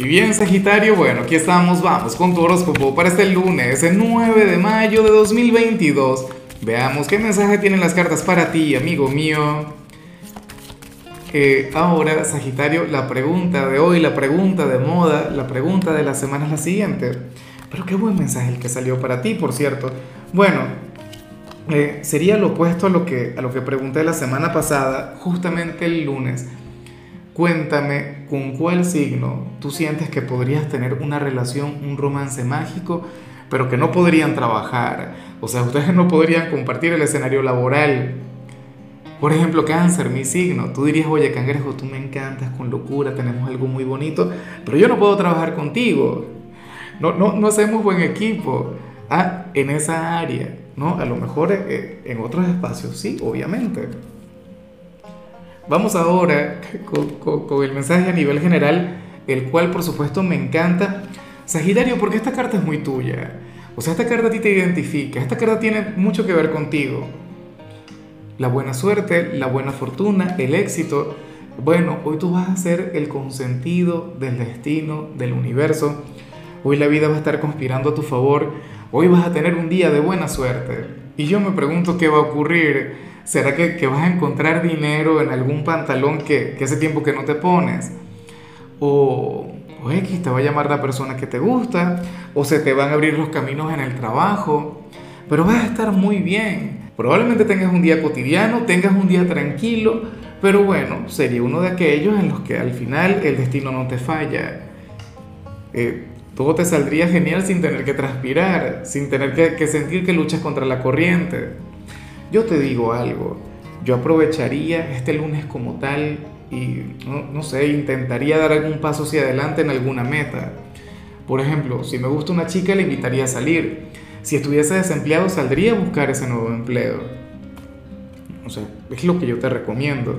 Y bien, Sagitario, bueno, aquí estamos, vamos con tu horóscopo para este lunes, el 9 de mayo de 2022. Veamos qué mensaje tienen las cartas para ti, amigo mío. Eh, ahora, Sagitario, la pregunta de hoy, la pregunta de moda, la pregunta de la semana es la siguiente. Pero qué buen mensaje el que salió para ti, por cierto. Bueno, eh, sería lo opuesto a lo, que, a lo que pregunté la semana pasada, justamente el lunes. Cuéntame con cuál signo tú sientes que podrías tener una relación, un romance mágico, pero que no podrían trabajar. O sea, ustedes no podrían compartir el escenario laboral. Por ejemplo, cáncer, mi signo. Tú dirías, oye, cangrejo, tú me encantas con locura, tenemos algo muy bonito, pero yo no puedo trabajar contigo. No, no, no hacemos buen equipo. Ah, en esa área, ¿no? A lo mejor eh, en otros espacios, sí, obviamente. Vamos ahora con, el mensaje a nivel general, el cual por supuesto me encanta. Sagitario, porque esta carta es muy tuya. O sea, esta carta a ti te identifica, esta carta tiene mucho que ver contigo. La buena suerte, la buena fortuna, el éxito. Bueno, hoy tú vas a ser el consentido del destino, del universo. Hoy la vida va a estar conspirando a tu favor. Hoy vas a tener un día de buena suerte. Y yo me pregunto qué va a ocurrir ¿Será que, vas a encontrar dinero en algún pantalón que, hace tiempo que no te pones? O, o X, te va a llamar la persona que te gusta, o se te van a abrir los caminos en el trabajo, pero vas a estar muy bien. Probablemente tengas un día cotidiano, tengas un día tranquilo, pero bueno, sería uno de aquellos en los que al final el destino no te falla. Eh, todo te saldría genial sin tener que transpirar, sin tener que, sentir que luchas contra la corriente. Yo te digo algo, yo aprovecharía este lunes como tal y, no, sé, intentaría dar algún paso hacia adelante en alguna meta. Por ejemplo, si me gusta una chica, le invitaría a salir. Si estuviese desempleado, saldría a buscar ese nuevo empleo. O sea, es lo que yo te recomiendo.